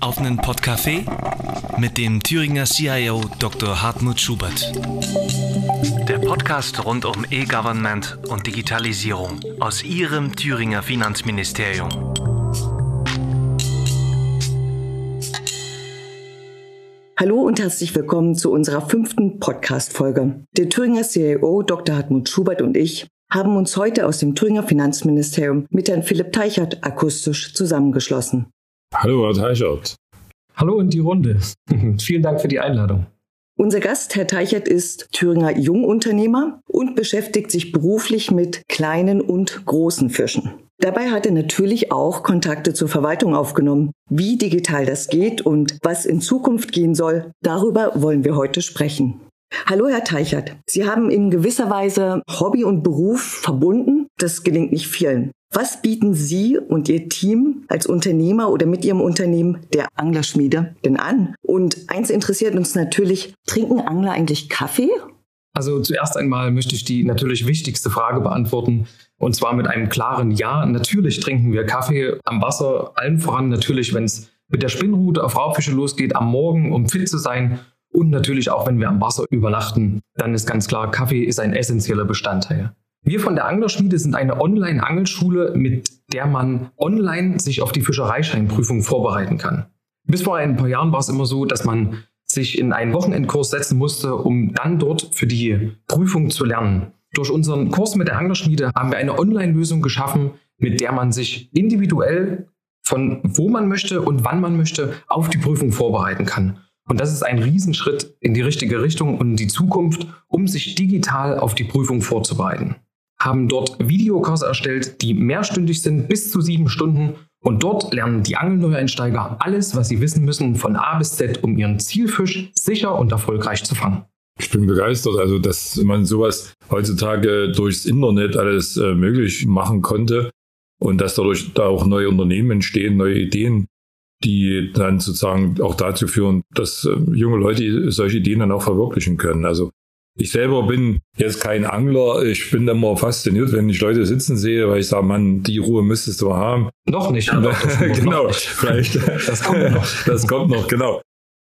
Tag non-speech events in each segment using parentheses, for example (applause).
auf einen Podcafé mit dem Thüringer CIO Dr. Hartmut Schubert. Der Podcast rund um E-Government und Digitalisierung aus Ihrem Thüringer Finanzministerium. Hallo und herzlich willkommen zu unserer fünften Podcast-Folge. Der Thüringer CIO Dr. Hartmut Schubert und ich haben uns heute aus dem Thüringer Finanzministerium mit Herrn Philipp Teichert akustisch zusammengeschlossen. Hallo, Herr Teichert. Hallo in die Runde. (laughs) Vielen Dank für die Einladung. Unser Gast, Herr Teichert, ist Thüringer Jungunternehmer und beschäftigt sich beruflich mit kleinen und großen Fischen. Dabei hat er natürlich auch Kontakte zur Verwaltung aufgenommen. Wie digital das geht und was in Zukunft gehen soll, darüber wollen wir heute sprechen. Hallo, Herr Teichert. Sie haben in gewisser Weise Hobby und Beruf verbunden. Das gelingt nicht vielen. Was bieten Sie und Ihr Team als Unternehmer oder mit Ihrem Unternehmen der Anglerschmiede denn an? Und eins interessiert uns natürlich, trinken Angler eigentlich Kaffee? Also zuerst einmal möchte ich die natürlich wichtigste Frage beantworten. Und zwar mit einem klaren Ja. Natürlich trinken wir Kaffee am Wasser, allen voran natürlich, wenn es mit der Spinnrute auf Raubfische losgeht, am Morgen, um fit zu sein und natürlich auch, wenn wir am Wasser übernachten, dann ist ganz klar, Kaffee ist ein essentieller Bestandteil. Wir von der Anglerschmiede sind eine Online-Angelschule, mit der man online sich auf die Fischereischeinprüfung vorbereiten kann. Bis vor ein paar Jahren war es immer so, dass man sich in einen Wochenendkurs setzen musste, um dann dort für die Prüfung zu lernen. Durch unseren Kurs mit der Anglerschmiede haben wir eine Online-Lösung geschaffen, mit der man sich individuell von wo man möchte und wann man möchte auf die Prüfung vorbereiten kann. Und das ist ein Riesenschritt in die richtige Richtung und in die Zukunft, um sich digital auf die Prüfung vorzubereiten. Haben dort Videokurse erstellt, die mehrstündig sind, bis zu sieben Stunden. Und dort lernen die Angelneueinsteiger alles, was sie wissen müssen, von A bis Z, um ihren Zielfisch sicher und erfolgreich zu fangen. Ich bin begeistert, also dass man sowas heutzutage durchs Internet alles äh, möglich machen konnte und dass dadurch da auch neue Unternehmen entstehen, neue Ideen die dann sozusagen auch dazu führen, dass äh, junge Leute solche Ideen dann auch verwirklichen können. Also ich selber bin jetzt kein Angler. Ich bin immer fasziniert, wenn ich Leute sitzen sehe, weil ich sage, Mann, die Ruhe müsstest du haben. Noch nicht. (laughs) genau, nicht. vielleicht. Das kommt noch. (laughs) Das kommt noch, genau.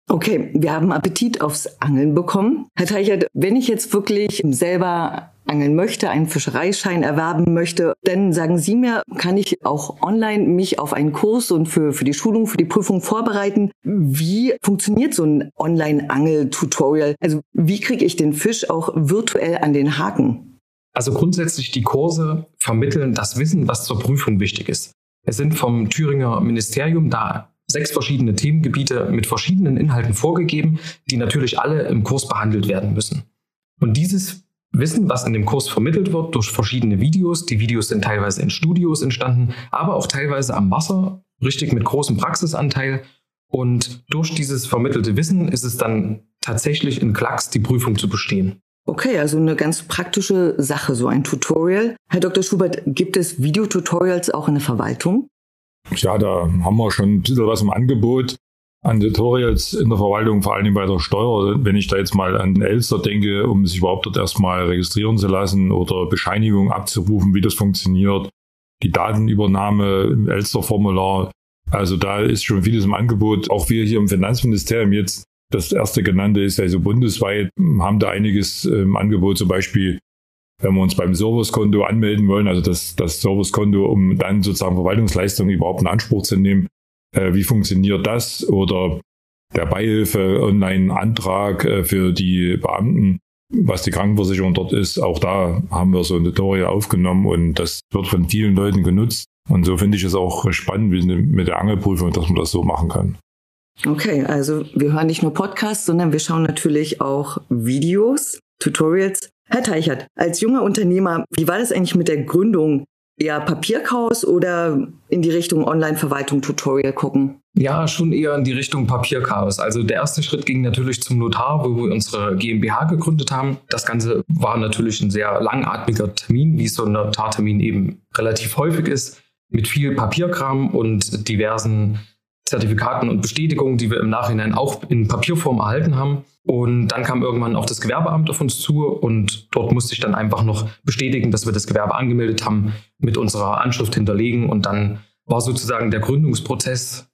Okay, wir haben Appetit aufs Angeln bekommen. Herr Teichert, wenn ich jetzt wirklich selber angeln möchte, einen Fischereischein erwerben möchte, dann sagen Sie mir, kann ich auch online mich auf einen Kurs und für, für die Schulung, für die Prüfung vorbereiten? Wie funktioniert so ein Online-Angel-Tutorial? Also wie kriege ich den Fisch auch virtuell an den Haken? Also grundsätzlich die Kurse vermitteln das Wissen, was zur Prüfung wichtig ist. Es sind vom Thüringer Ministerium da sechs verschiedene Themengebiete mit verschiedenen Inhalten vorgegeben, die natürlich alle im Kurs behandelt werden müssen. Und dieses Wissen, was in dem Kurs vermittelt wird durch verschiedene Videos, die Videos sind teilweise in Studios entstanden, aber auch teilweise am Wasser, richtig mit großem Praxisanteil. Und durch dieses vermittelte Wissen ist es dann tatsächlich in Klacks die Prüfung zu bestehen. Okay, also eine ganz praktische Sache, so ein Tutorial. Herr Dr. Schubert, gibt es Videotutorials auch in der Verwaltung? Ja, da haben wir schon ein bisschen was im Angebot an Tutorials in der Verwaltung, vor allem bei der Steuer. Wenn ich da jetzt mal an Elster denke, um sich überhaupt dort erstmal registrieren zu lassen oder Bescheinigung abzurufen, wie das funktioniert, die Datenübernahme im Elster-Formular. Also da ist schon vieles im Angebot. Auch wir hier im Finanzministerium jetzt, das erste genannte ist ja so bundesweit, haben da einiges im Angebot, zum Beispiel wenn wir uns beim Servicekonto anmelden wollen, also das, das Servicekonto, um dann sozusagen Verwaltungsleistungen überhaupt in Anspruch zu nehmen, äh, wie funktioniert das? Oder der Beihilfe Online-Antrag äh, für die Beamten, was die Krankenversicherung dort ist, auch da haben wir so ein Tutorial aufgenommen und das wird von vielen Leuten genutzt. Und so finde ich es auch spannend wie mit der Angelprüfung, dass man das so machen kann. Okay, also wir hören nicht nur Podcasts, sondern wir schauen natürlich auch Videos, Tutorials. Herr Teichert, als junger Unternehmer, wie war das eigentlich mit der Gründung? Eher Papierchaos oder in die Richtung Online-Verwaltung Tutorial gucken? Ja, schon eher in die Richtung Papierchaos. Also der erste Schritt ging natürlich zum Notar, wo wir unsere GmbH gegründet haben. Das Ganze war natürlich ein sehr langatmiger Termin, wie so ein Notartermin eben relativ häufig ist, mit viel Papierkram und diversen Zertifikaten und Bestätigungen, die wir im Nachhinein auch in Papierform erhalten haben. Und dann kam irgendwann auch das Gewerbeamt auf uns zu und dort musste ich dann einfach noch bestätigen, dass wir das Gewerbe angemeldet haben, mit unserer Anschrift hinterlegen und dann war sozusagen der Gründungsprozess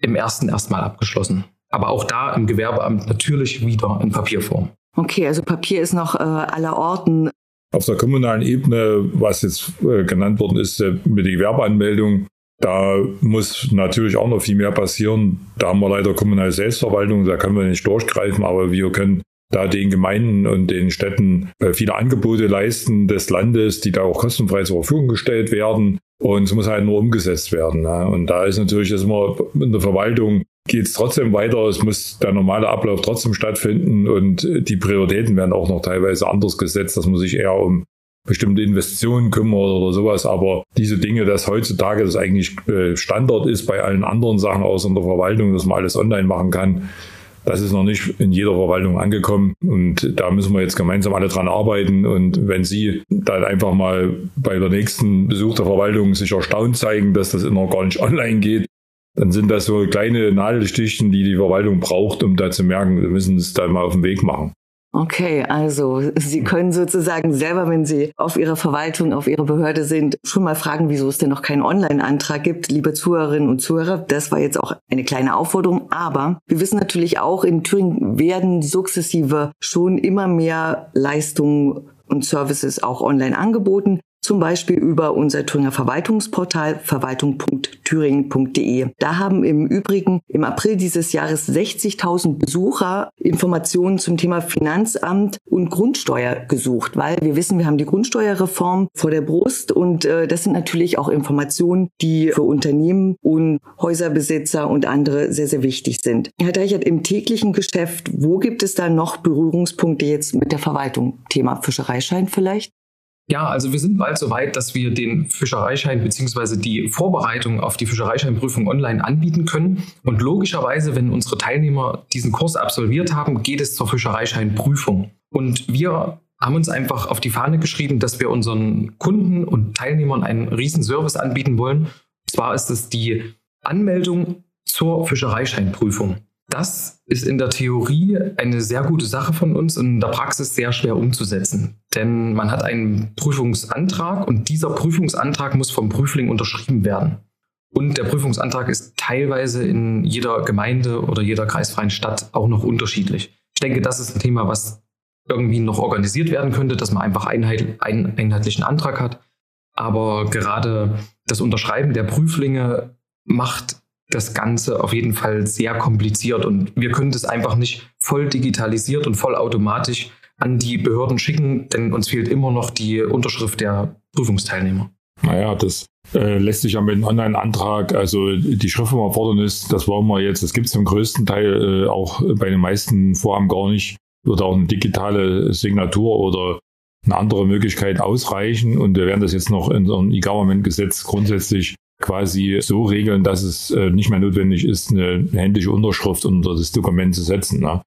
im ersten erstmal abgeschlossen. Aber auch da im Gewerbeamt natürlich wieder in Papierform. Okay, also Papier ist noch äh, aller Orten. Auf der kommunalen Ebene, was jetzt äh, genannt worden ist, äh, mit der Gewerbeanmeldung, da muss natürlich auch noch viel mehr passieren. Da haben wir leider kommunale Selbstverwaltung, da können wir nicht durchgreifen, aber wir können da den Gemeinden und den Städten äh, viele Angebote leisten des Landes, die da auch kostenfrei zur Verfügung gestellt werden. Und es muss halt nur umgesetzt werden. Und da ist natürlich das immer in der Verwaltung geht es trotzdem weiter. Es muss der normale Ablauf trotzdem stattfinden und die Prioritäten werden auch noch teilweise anders gesetzt, dass man sich eher um bestimmte Investitionen kümmert oder sowas. Aber diese Dinge, dass heutzutage das eigentlich äh, Standard ist bei allen anderen Sachen außer in der Verwaltung, dass man alles online machen kann, das ist noch nicht in jeder Verwaltung angekommen und da müssen wir jetzt gemeinsam alle dran arbeiten. Und wenn Sie dann einfach mal bei der nächsten Besuch der Verwaltung sich erstaunt zeigen, dass das immer gar nicht online geht, dann sind das so kleine Nadelstichen, die die Verwaltung braucht, um da zu merken, wir müssen es da mal auf den Weg machen. Okay, also Sie können sozusagen selber, wenn Sie auf Ihrer Verwaltung, auf Ihrer Behörde sind, schon mal fragen, wieso es denn noch keinen Online-Antrag gibt, liebe Zuhörerinnen und Zuhörer. Das war jetzt auch eine kleine Aufforderung, aber wir wissen natürlich auch, in Thüringen werden sukzessive schon immer mehr Leistungen und Services auch online angeboten zum Beispiel über unser Thüringer Verwaltungsportal verwaltung.thüringen.de. Da haben im Übrigen im April dieses Jahres 60.000 Besucher Informationen zum Thema Finanzamt und Grundsteuer gesucht, weil wir wissen, wir haben die Grundsteuerreform vor der Brust und äh, das sind natürlich auch Informationen, die für Unternehmen und Häuserbesitzer und andere sehr, sehr wichtig sind. Herr Deichert, im täglichen Geschäft, wo gibt es da noch Berührungspunkte jetzt mit der Verwaltung? Thema Fischereischein vielleicht? Ja, also wir sind bald so weit, dass wir den Fischereischein bzw. die Vorbereitung auf die Fischereischeinprüfung online anbieten können. Und logischerweise, wenn unsere Teilnehmer diesen Kurs absolviert haben, geht es zur Fischereischeinprüfung. Und wir haben uns einfach auf die Fahne geschrieben, dass wir unseren Kunden und Teilnehmern einen riesen Service anbieten wollen. Und zwar ist es die Anmeldung zur Fischereischeinprüfung. Das ist in der Theorie eine sehr gute Sache von uns und in der Praxis sehr schwer umzusetzen. Denn man hat einen Prüfungsantrag und dieser Prüfungsantrag muss vom Prüfling unterschrieben werden. Und der Prüfungsantrag ist teilweise in jeder Gemeinde oder jeder kreisfreien Stadt auch noch unterschiedlich. Ich denke, das ist ein Thema, was irgendwie noch organisiert werden könnte, dass man einfach einen einheitlichen Antrag hat. Aber gerade das Unterschreiben der Prüflinge macht das Ganze auf jeden Fall sehr kompliziert und wir können das einfach nicht voll digitalisiert und voll automatisch an die Behörden schicken, denn uns fehlt immer noch die Unterschrift der Prüfungsteilnehmer. Naja, das äh, lässt sich ja mit einem Online-Antrag, also die Schriftformerfordernis, das wollen wir jetzt, das gibt es im größten Teil äh, auch bei den meisten Vorhaben gar nicht, wird auch eine digitale Signatur oder eine andere Möglichkeit ausreichen und wir werden das jetzt noch in unserem E-Government-Gesetz grundsätzlich quasi so regeln, dass es äh, nicht mehr notwendig ist, eine händische Unterschrift unter das Dokument zu setzen. Ne?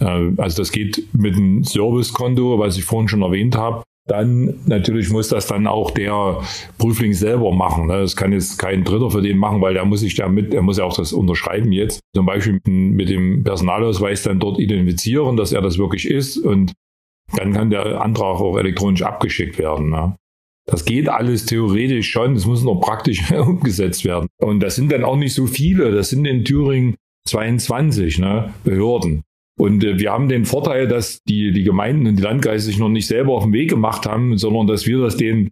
Äh, also das geht mit einem Servicekonto, was ich vorhin schon erwähnt habe. Dann natürlich muss das dann auch der Prüfling selber machen. Ne? Das kann jetzt kein Dritter für den machen, weil der muss sich damit, er muss ja auch das unterschreiben jetzt. Zum Beispiel mit dem Personalausweis dann dort identifizieren, dass er das wirklich ist und dann kann der Antrag auch elektronisch abgeschickt werden. Ne? Das geht alles theoretisch schon, es muss noch praktisch (laughs) umgesetzt werden. Und das sind dann auch nicht so viele, das sind in Thüringen 22 ne, Behörden. Und äh, wir haben den Vorteil, dass die, die Gemeinden und die Landkreise sich noch nicht selber auf den Weg gemacht haben, sondern dass wir das denen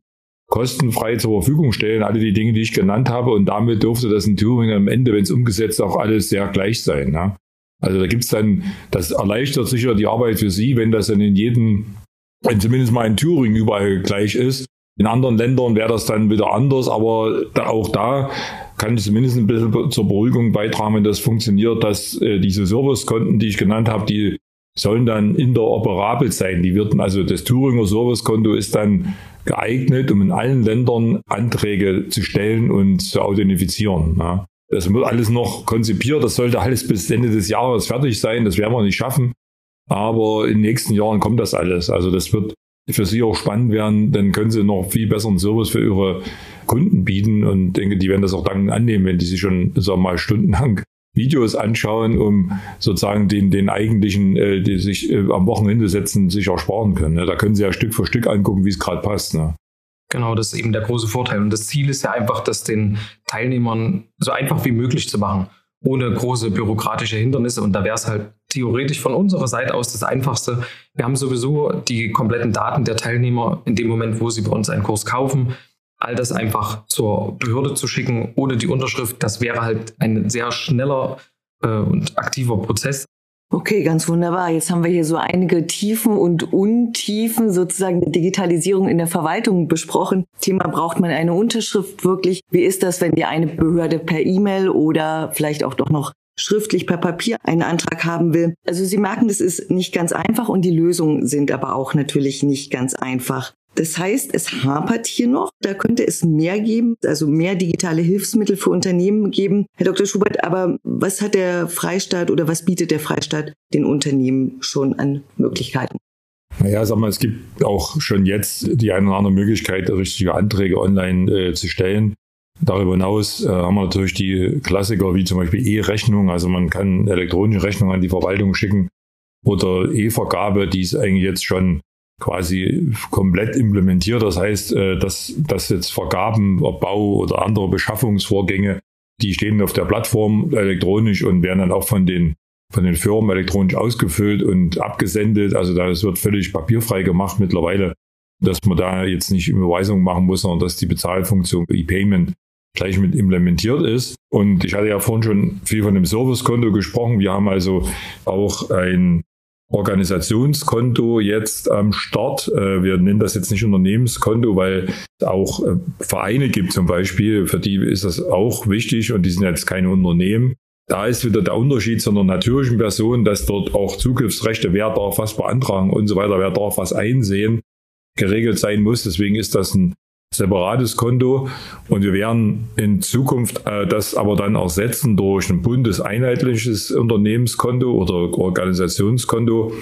kostenfrei zur Verfügung stellen, alle die Dinge, die ich genannt habe. Und damit dürfte das in Thüringen am Ende, wenn es umgesetzt, auch alles sehr gleich sein. Ne? Also da gibt's dann, das erleichtert sicher die Arbeit für Sie, wenn das dann in jedem, wenn zumindest mal in Thüringen überall gleich ist. In anderen Ländern wäre das dann wieder anders, aber da, auch da kann ich zumindest ein bisschen zur Beruhigung beitragen, wenn das funktioniert, dass äh, diese Servicekonten, die ich genannt habe, die sollen dann interoperabel sein. Die werden, also das Thüringer Servicekonto ist dann geeignet, um in allen Ländern Anträge zu stellen und zu authentifizieren. Ja. Das wird alles noch konzipiert, das sollte alles bis Ende des Jahres fertig sein, das werden wir nicht schaffen. Aber in den nächsten Jahren kommt das alles. Also das wird für Sie auch spannend werden, dann können Sie noch viel besseren Service für Ihre Kunden bieten und denke, die werden das auch dann annehmen, wenn die sich schon, sagen wir mal, stundenlang Videos anschauen, um sozusagen den, den eigentlichen, äh, die sich äh, am Wochenende setzen, sich auch sparen können. Ne? Da können Sie ja Stück für Stück angucken, wie es gerade passt. Ne? Genau, das ist eben der große Vorteil. Und das Ziel ist ja einfach, das den Teilnehmern so einfach wie möglich zu machen. ohne große bürokratische Hindernisse. Und da wäre es halt theoretisch von unserer Seite aus das Einfachste. Wir haben sowieso die kompletten Daten der Teilnehmer in dem Moment, wo sie bei uns einen Kurs kaufen. All das einfach zur Behörde zu schicken, ohne die Unterschrift, das wäre halt ein sehr schneller äh, und aktiver Prozess. Okay, ganz wunderbar. Jetzt haben wir hier so einige Tiefen und Untiefen sozusagen der Digitalisierung in der Verwaltung besprochen. Thema braucht man eine Unterschrift wirklich? Wie ist das, wenn die eine Behörde per E-Mail oder vielleicht auch doch noch schriftlich per Papier einen Antrag haben will. Also Sie merken, das ist nicht ganz einfach und die Lösungen sind aber auch natürlich nicht ganz einfach. Das heißt, es hapert hier noch. Da könnte es mehr geben, also mehr digitale Hilfsmittel für Unternehmen geben. Herr Dr. Schubert, aber was hat der Freistaat oder was bietet der Freistaat den Unternehmen schon an Möglichkeiten? Naja, sag mal, es gibt auch schon jetzt die eine oder andere Möglichkeit, richtige Anträge online äh, zu stellen. Darüber hinaus äh, haben wir natürlich die Klassiker wie zum Beispiel E-Rechnung. Also man kann elektronische Rechnungen an die Verwaltung schicken oder E-Vergabe, die ist eigentlich jetzt schon quasi komplett implementiert. Das heißt, äh, dass, dass jetzt Vergaben, Bau oder andere Beschaffungsvorgänge, die stehen auf der Plattform elektronisch und werden dann auch von den, von den Firmen elektronisch ausgefüllt und abgesendet. Also das wird völlig papierfrei gemacht mittlerweile, dass man da jetzt nicht Überweisungen machen muss, sondern dass die Bezahlfunktion E-Payment gleich mit implementiert ist. Und ich hatte ja vorhin schon viel von dem Servicekonto gesprochen. Wir haben also auch ein Organisationskonto jetzt am Start. Äh, wir nennen das jetzt nicht Unternehmenskonto, weil es auch äh, Vereine gibt zum Beispiel, für die ist das auch wichtig und die sind jetzt keine Unternehmen. Da ist wieder der Unterschied zu einer natürlichen Person, dass dort auch Zugriffsrechte, wer darf was beantragen und so weiter, wer darf was einsehen, geregelt sein muss. Deswegen ist das ein separates Konto. Und wir werden in Zukunft äh, das aber dann ersetzen durch ein bundeseinheitliches Unternehmenskonto oder Organisationskonto,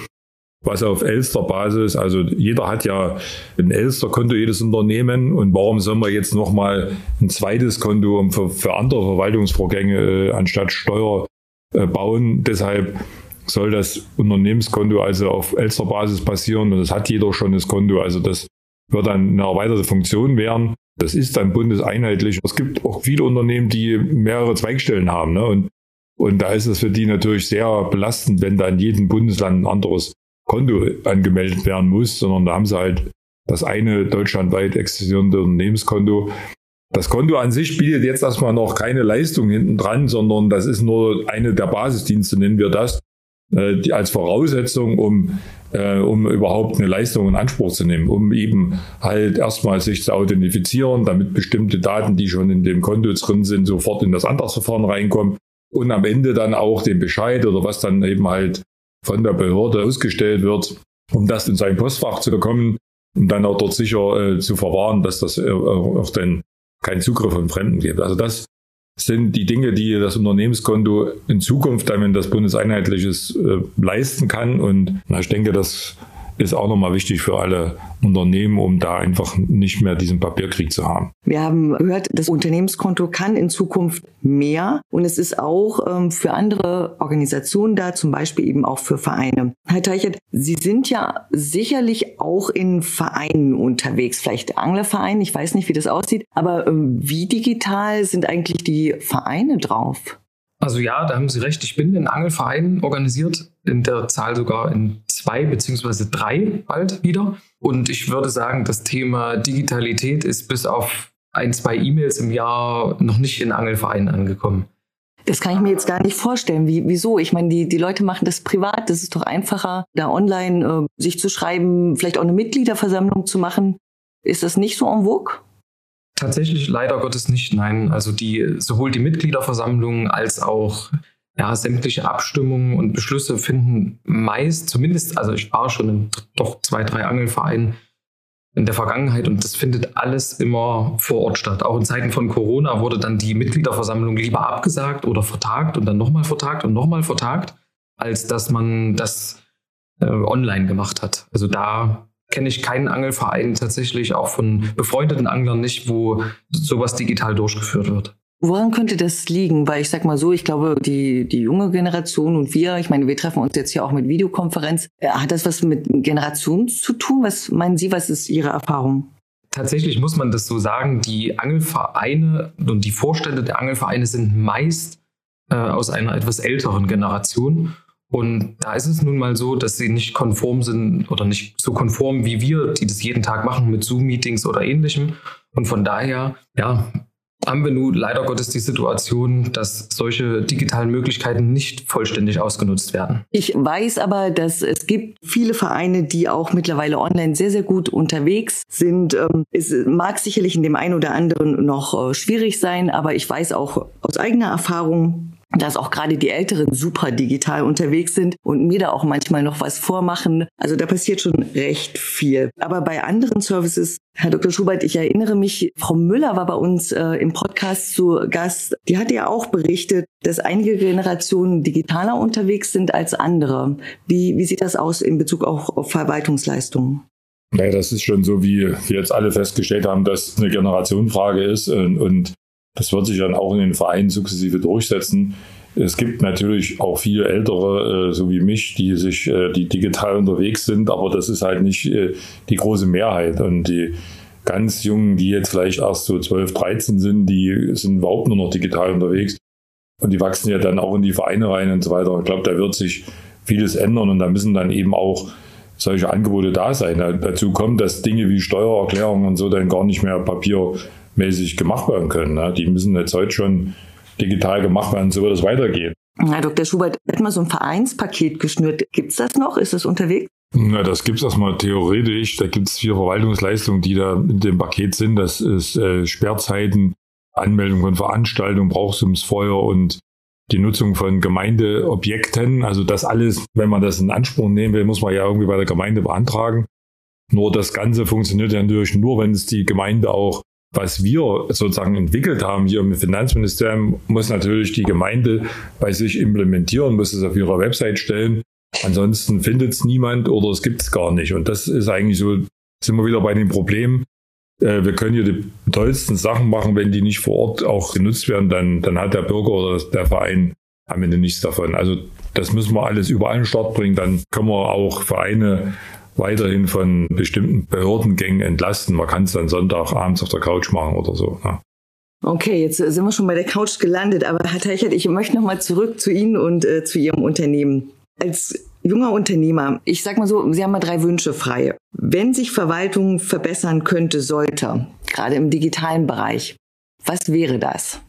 was auf Elster-Basis, also jeder hat ja ein Elster-Konto, jedes Unternehmen. Und warum soll man jetzt nochmal ein zweites Konto für, für andere Verwaltungsvorgänge äh, anstatt Steuer äh, bauen? Deshalb soll das Unternehmenskonto also auf Elster-Basis passieren. Und das hat jeder schon das Konto, also das wird dann eine erweiterte Funktion werden. Das ist dann bundeseinheitlich. Es gibt auch viele Unternehmen, die mehrere Zweigstellen haben. Ne? Und, und da ist es für die natürlich sehr belastend, wenn da in jedem Bundesland ein anderes Konto angemeldet werden muss, sondern da haben sie halt das eine deutschlandweit existierende Unternehmenskonto. Das Konto an sich bietet jetzt erstmal noch keine Leistung hinten dran, sondern das ist nur eine der Basisdienste, nennen wir das, äh, die als Voraussetzung, um äh, um überhaupt eine Leistung in Anspruch zu nehmen, um eben halt erstmal sich zu authentifizieren, damit bestimmte Daten, die schon in dem Konto drin sind, sofort in das Antragsverfahren reinkommen und am Ende dann auch den Bescheid oder was dann eben halt von der Behörde ausgestellt wird, um das in sein Postfach zu bekommen und dann auch dort sicher äh, zu verwahren, dass das äh, auch dann keinen Zugriff von Fremden gibt. Also das sind die Dinge, die das Unternehmenskonto in Zukunft, wenn das bundeseinheitliches äh, leisten kann. Und na, ich denke, das ist auch nochmal wichtig für alle Unternehmen, um da einfach nicht mehr diesen Papierkrieg zu haben. Wir haben gehört, das Unternehmenskonto kann in Zukunft mehr und es ist auch ähm, für andere Organisationen da, zum Beispiel eben auch für Vereine. Herr Teichert, Sie sind ja sicherlich auch in Vereinen unterwegs, vielleicht Anglerverein, ich weiß nicht, wie das aussieht, aber ähm, wie digital sind eigentlich die Vereine drauf? Also ja, da haben Sie recht. Ich bin in Angelvereinen organisiert, in der Zahl sogar in zwei beziehungsweise drei bald wieder. Und ich würde sagen, das Thema Digitalität ist bis auf ein, zwei E-Mails im Jahr noch nicht in Angelvereinen angekommen. Das kann ich mir jetzt gar nicht vorstellen. Wie, wieso? Ich meine, die, die Leute machen das privat. Das ist doch einfacher, da online äh, sich zu schreiben, vielleicht auch eine Mitgliederversammlung zu machen. Ist das nicht so en vogue? Tatsächlich leider Gottes nicht, nein. Also die, sowohl die Mitgliederversammlung als auch ja, sämtliche Abstimmungen und Beschlüsse finden meist, zumindest, also ich war schon in doch zwei, drei Angelvereinen in der Vergangenheit und das findet alles immer vor Ort statt. Auch in Zeiten von Corona wurde dann die Mitgliederversammlung lieber abgesagt oder vertagt und dann nochmal vertagt und nochmal vertagt, als dass man das äh, online gemacht hat. Also da kenne ich keinen Angelverein tatsächlich, auch von befreundeten Anglern nicht, wo sowas digital durchgeführt wird. Woran könnte das liegen? Weil ich sag mal so, ich glaube, die, die junge Generation und wir, ich meine, wir treffen uns jetzt hier auch mit Videokonferenz. Äh, hat das was mit Generationen zu tun? Was meinen Sie, was ist Ihre Erfahrung? Tatsächlich muss man das so sagen, die Angelvereine und die Vorstände der Angelvereine sind meist äh, aus einer etwas älteren Generation. Und da ist es nun mal so, dass sie nicht konform sind oder nicht so konform wie wir, die das jeden Tag machen mit Zoom-Meetings oder ähnlichem. Und von daher, ja, haben wir nun leider Gottes die Situation, dass solche digitalen Möglichkeiten nicht vollständig ausgenutzt werden. Ich weiß aber, dass es gibt viele Vereine, die auch mittlerweile online sehr, sehr gut unterwegs sind. Ähm, es mag sicherlich in dem einen oder anderen noch äh, schwierig sein, aber ich weiß auch aus eigener Erfahrung, dass auch gerade die Älteren super digital unterwegs sind und mir da auch manchmal noch was vormachen. Also da passiert schon recht viel. Aber bei anderen Services, Herr Dr. Schubert, ich erinnere mich, Frau Müller war bei uns äh, im Podcast zu Gast. Die hat ja auch berichtet, dass einige Generationen digitaler unterwegs sind als andere. Wie, wie sieht das aus in Bezug auch auf Verwaltungsleistungen? Naja, das ist schon so, wie wir jetzt alle festgestellt haben, dass es eine Generationenfrage ist und, und das wird sich dann auch in den Vereinen sukzessive durchsetzen. Es gibt natürlich auch viele Ältere, äh, so wie mich, die sich, äh, die digital unterwegs sind, aber das ist halt nicht äh, die große Mehrheit. Und die ganz Jungen, die jetzt vielleicht erst so 12, 13 sind, die sind überhaupt nur noch digital unterwegs. Und die wachsen ja dann auch in die Vereine rein und so weiter. Ich glaube, da wird sich vieles ändern und da müssen dann eben auch solche Angebote da sein. Dazu kommt, dass Dinge wie Steuererklärungen und so dann gar nicht mehr Papier mäßig gemacht werden können. Ne? Die müssen jetzt heute schon digital gemacht werden, so wird es weitergehen. Herr Dr. Schubert, hat mal so ein Vereinspaket geschnürt. Gibt es das noch? Ist das unterwegs? Na, das gibt es erstmal theoretisch. Da gibt es vier Verwaltungsleistungen, die da in dem Paket sind. Das ist äh, Sperrzeiten, Anmeldung von Veranstaltungen, Brauchsumsfeuer und die Nutzung von Gemeindeobjekten. Also das alles, wenn man das in Anspruch nehmen will, muss man ja irgendwie bei der Gemeinde beantragen. Nur das Ganze funktioniert ja natürlich nur, wenn es die Gemeinde auch was wir sozusagen entwickelt haben hier im Finanzministerium, muss natürlich die Gemeinde bei sich implementieren, muss es auf ihrer Website stellen. Ansonsten findet es niemand oder es gibt es gar nicht. Und das ist eigentlich so, sind wir wieder bei dem Problem. Äh, wir können hier die tollsten Sachen machen, wenn die nicht vor Ort auch genutzt werden, dann, dann hat der Bürger oder der Verein am Ende nichts davon. Also das müssen wir alles überall in den Start bringen. Dann können wir auch Vereine weiterhin von bestimmten Behördengängen entlasten. Man kann es dann Sonntagabends auf der Couch machen oder so. Ja. Okay, jetzt sind wir schon bei der Couch gelandet, aber Herr Teichert, ich möchte nochmal zurück zu Ihnen und äh, zu Ihrem Unternehmen. Als junger Unternehmer, ich sag mal so, Sie haben mal drei Wünsche frei. Wenn sich Verwaltung verbessern könnte, sollte, gerade im digitalen Bereich, was wäre das?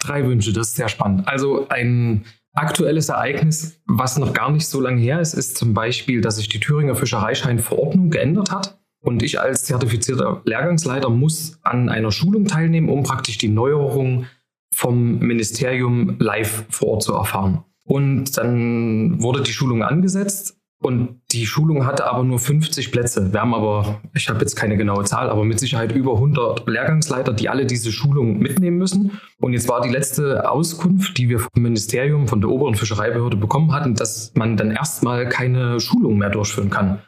Drei Wünsche, das ist sehr spannend. Also ein Aktuelles Ereignis, was noch gar nicht so lange her ist, ist zum Beispiel, dass sich die Thüringer Fischereischeinverordnung geändert hat. Und ich als zertifizierter Lehrgangsleiter muss an einer Schulung teilnehmen, um praktisch die Neuerung vom Ministerium live vor Ort zu erfahren. Und dann wurde die Schulung angesetzt und die Schulung hatte aber nur 50 Plätze. Wir haben aber, ich habe jetzt keine genaue Zahl, aber mit Sicherheit über 100 Lehrgangsleiter, die alle diese Schulung mitnehmen müssen. Und jetzt war die letzte Auskunft, die wir vom Ministerium, von der oberen Fischereibehörde bekommen hatten, dass man dann erstmal keine Schulung mehr durchführen kann.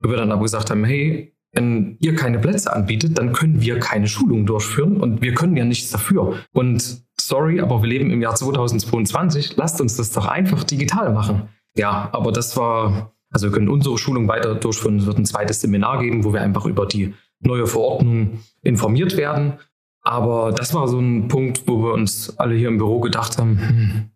Wir dann aber gesagt haben, hey, wenn ihr keine Plätze anbietet, dann können wir keine Schulung durchführen und wir können ja nichts dafür. Und sorry, aber wir leben im Jahr 2022, lasst uns das doch einfach digital machen. Ja, aber das war also wir können unsere Schulung weiter durchführen. Es wird ein zweites Seminar geben, wo wir einfach über die neue Verordnung informiert werden. Aber das war so ein Punkt, wo wir uns alle hier im Büro gedacht haben, hm,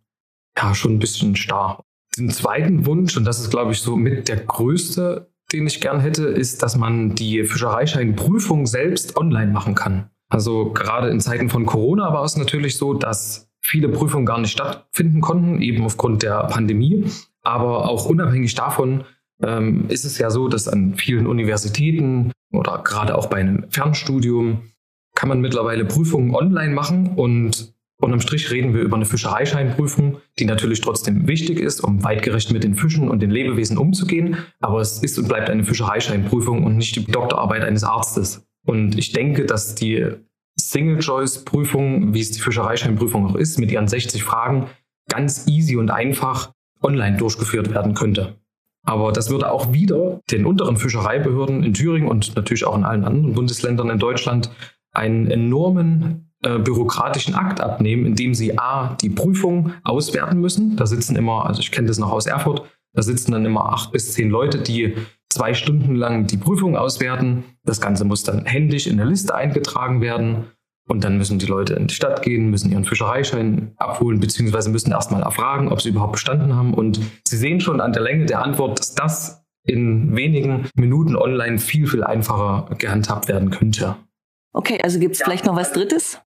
ja, schon ein bisschen starr. Den zweiten Wunsch, und das ist, glaube ich, so mit der größte, den ich gern hätte, ist, dass man die Fischereischeinprüfung selbst online machen kann. Also gerade in Zeiten von Corona war es natürlich so, dass viele Prüfungen gar nicht stattfinden konnten, eben aufgrund der Pandemie. Aber auch unabhängig davon ähm, ist es ja so, dass an vielen Universitäten oder gerade auch bei einem Fernstudium kann man mittlerweile Prüfungen online machen und unterm Strich reden wir über eine Fischereischeinprüfung, die natürlich trotzdem wichtig ist, um weitgerecht mit den Fischen und den Lebewesen umzugehen. Aber es ist und bleibt eine Fischereischeinprüfung und nicht die Doktorarbeit eines Arztes. Und ich denke, dass die Single-Choice-Prüfung, wie es die Fischereischeinprüfung auch ist, mit ihren 60 Fragen ganz easy und einfach online durchgeführt werden könnte. Aber das würde auch wieder den unteren Fischereibehörden in Thüringen und natürlich auch in allen anderen Bundesländern in Deutschland einen enormen äh, bürokratischen Akt abnehmen, indem sie A, die Prüfung auswerten müssen. Da sitzen immer, also ich kenne das noch aus Erfurt, da sitzen dann immer acht bis zehn Leute, die zwei Stunden lang die Prüfung auswerten. Das Ganze muss dann händisch in eine Liste eingetragen werden. Und dann müssen die Leute in die Stadt gehen, müssen ihren Fischereischein abholen, beziehungsweise müssen erstmal erfragen, ob sie überhaupt bestanden haben. Und Sie sehen schon an der Länge der Antwort, dass das in wenigen Minuten online viel, viel einfacher gehandhabt werden könnte. Okay, also gibt es vielleicht noch was Drittes?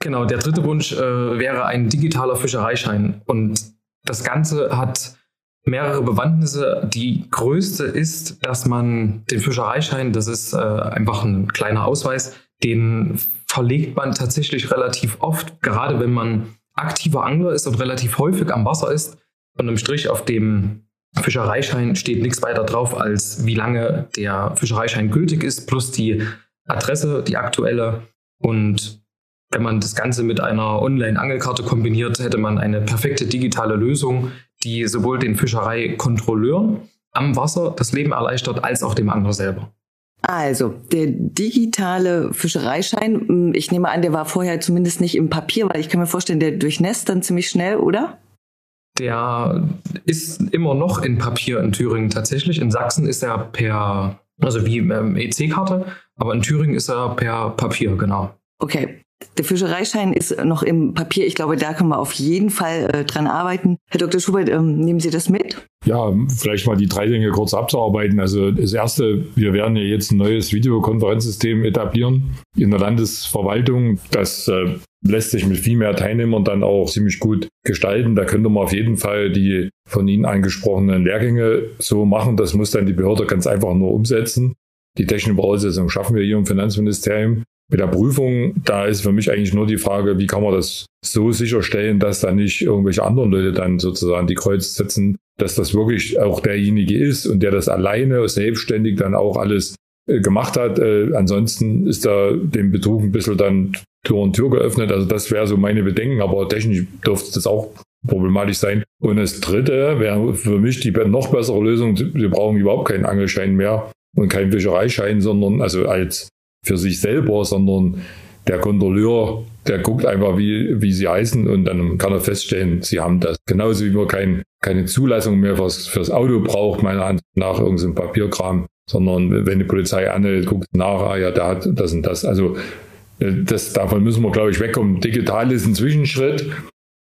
Genau, der dritte Wunsch äh, wäre ein digitaler Fischereischein. Und das Ganze hat mehrere Bewandtnisse. Die größte ist, dass man den Fischereischein, das ist äh, einfach ein kleiner Ausweis, den verlegt man tatsächlich relativ oft, gerade wenn man aktiver Angler ist und relativ häufig am Wasser ist. Und im Strich auf dem Fischereischein steht nichts weiter drauf, als wie lange der Fischereischein gültig ist, plus die Adresse, die aktuelle. Und wenn man das Ganze mit einer Online-Angelkarte kombiniert, hätte man eine perfekte digitale Lösung, die sowohl den Fischereikontrolleuren am Wasser das Leben erleichtert, als auch dem Angler selber. Also, der digitale Fischereischein, hm, ich nehme an, der war vorher zumindest nicht im Papier, weil ich kann mir vorstellen, der durchnässt dann ziemlich schnell, oder? Der ist immer noch in Papier in Thüringen tatsächlich. In Sachsen ist er per, also wie ähm, EC-Karte, aber in Thüringen ist er per Papier, genau. Okay. Der Fischereischein ist noch im Papier. Ich glaube, da können wir auf jeden Fall äh, dran arbeiten. Herr Dr. Schubert, ähm, nehmen Sie das mit? Ja, vielleicht mal die drei Dinge kurz abzuarbeiten. Also das Erste, wir werden ja jetzt ein neues Videokonferenzsystem etablieren in der Landesverwaltung. Das äh, lässt sich mit viel mehr Teilnehmern dann auch ziemlich gut gestalten. Da könnte man auf jeden Fall die von Ihnen angesprochenen Lehrgänge so machen. Das muss dann die Behörde ganz einfach nur umsetzen. Die technischen Voraussetzungen schaffen wir hier im Finanzministerium. Mit der Prüfung, da ist für mich eigentlich nur die Frage, wie kann man das so sicherstellen, dass da nicht irgendwelche anderen Leute dann sozusagen die Kreuz setzen, dass das wirklich auch derjenige ist und der das alleine selbstständig dann auch alles äh, gemacht hat. Äh, ansonsten ist da dem Betrug ein bisschen dann Tür und Tür geöffnet. Also das wäre so meine Bedenken, aber technisch dürfte das auch problematisch sein. Und das dritte wäre für mich die noch bessere Lösung. Wir brauchen überhaupt keinen Angelschein mehr und keinen Fischereischein, sondern also als für sich selber, sondern der Kontrolleur, der guckt einfach, wie, wie sie heißen und dann kann er feststellen, sie haben das. Genauso wie man kein, keine Zulassung mehr fürs, fürs Auto braucht, meiner Ansicht nach irgendein Papierkram, sondern wenn die Polizei anhält, guckt nach, ah ja, der hat das und das. Also äh, das, davon müssen wir, glaube ich, wegkommen. Digital ist ein Zwischenschritt.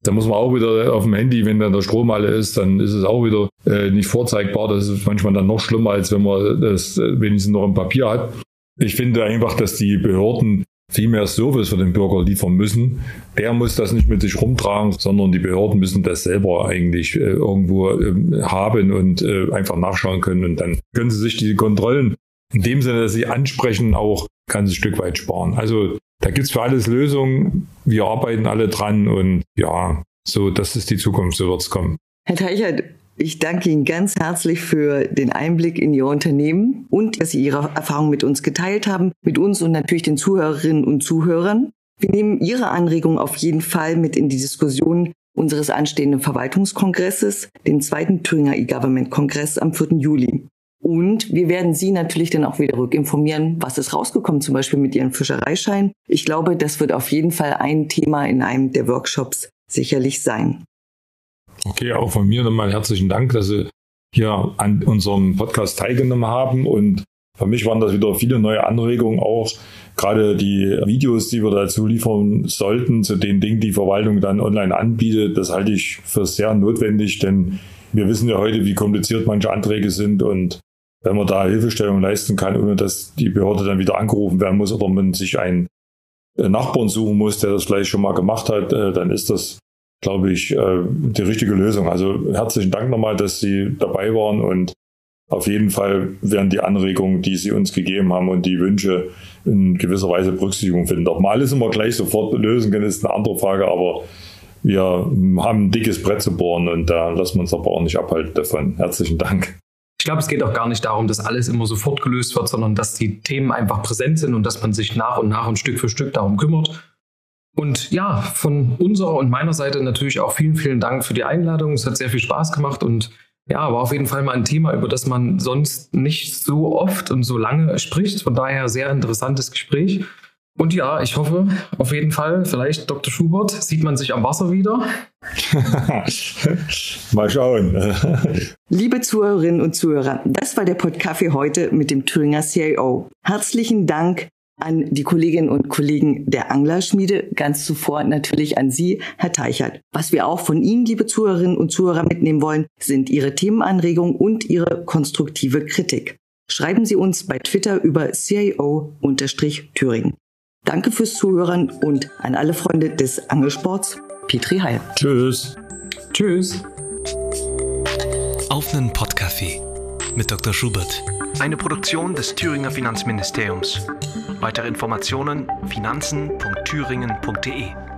Da muss man auch wieder auf dem Handy, wenn dann der Strom alle ist, dann ist es auch wieder äh, nicht vorzeigbar. Das ist manchmal dann noch schlimmer, als wenn man das äh, wenigstens noch im Papier hat. Ich finde einfach, dass die Behörden viel mehr Service für den Bürger liefern müssen. Der muss das nicht mit sich rumtragen, sondern die Behörden müssen das selber eigentlich äh, irgendwo äh, haben und äh, einfach nachschauen können. Und dann können sie sich die Kontrollen in dem Sinne, dass sie ansprechen, auch ganz ein Stück weit sparen. Also da gibt's für alles Lösungen. Wir arbeiten alle dran und ja, so, das ist die Zukunft, so wird's kommen. Herr Teichert, ich danke Ihnen ganz herzlich für den Einblick in Ihr Unternehmen und dass Sie Ihre Erfahrungen mit uns geteilt haben, mit uns und natürlich den Zuhörerinnen und Zuhörern. Wir nehmen Ihre Anregungen auf jeden Fall mit in die Diskussion unseres anstehenden Verwaltungskongresses, den zweiten Thüringer E-Government-Kongress am 4. Juli. Und wir werden Sie natürlich dann auch wieder rückinformieren, was ist rausgekommen, zum Beispiel mit Ihrem Fischereischein. Ich glaube, das wird auf jeden Fall ein Thema in einem der Workshops sicherlich sein. Okay, auch von mir nochmal herzlichen Dank, dass Sie hier an unserem Podcast teilgenommen haben. Und für mich waren das wieder viele neue Anregungen auch. Gerade die Videos, die wir dazu liefern sollten, zu den Dingen, die Verwaltung dann online anbietet, das halte ich für sehr notwendig, denn wir wissen ja heute, wie kompliziert manche Anträge sind und wenn man da Hilfestellung leisten kann, ohne dass die Behörde dann wieder angerufen werden muss oder man sich einen Nachbarn suchen muss, der das vielleicht schon mal gemacht hat, äh, dann ist das glaube ich, äh, die richtige Lösung. Also herzlichen Dank nochmal, dass Sie dabei waren und auf jeden Fall werden die Anregungen, die Sie uns gegeben haben und die Wünsche in gewisser Weise Berücksichtigung finden. Ob wir alles immer gleich sofort lösen können, ist eine andere Frage, aber wir haben ein dickes Brett zu bohren und da lassen wir uns aber auch nicht abhalten davon. Herzlichen Dank. Ich glaube, es geht auch gar nicht darum, dass alles immer sofort gelöst wird, sondern dass die Themen einfach präsent sind und dass man sich nach und nach und Stück für Stück darum kümmert und ja, von unserer und meiner Seite natürlich auch vielen, vielen Dank für die Einladung. Es hat sehr viel Spaß gemacht und ja, war auf jeden Fall mal ein Thema, über das man sonst nicht so oft und so lange spricht. Von daher sehr interessantes Gespräch. Und ja, ich hoffe auf jeden Fall, vielleicht Dr. Schubert, sieht man sich am Wasser wieder. (laughs) mal schauen. (laughs) Liebe Zuhörerinnen und Zuhörer, das war der Podcast heute mit dem Thüringer CIO. Herzlichen Dank an die Kolleginnen und Kollegen der Anglerschmiede, ganz zuvor natürlich an Sie, Herr Teichert. Was wir auch von Ihnen, liebe Zuhörerinnen und Zuhörer, mitnehmen wollen, sind Ihre Themenanregungen und Ihre konstruktive Kritik. Schreiben Sie uns bei Twitter über CIO-Thüringen. Danke fürs Zuhören und an alle Freunde des Angelsports, Petri Heil. Tschüss. Tschüss. Auf einen Podcafé mit Dr. Schubert. Eine Produktion des Thüringer Finanzministeriums. Weitere Informationen finanzen.thüringen.de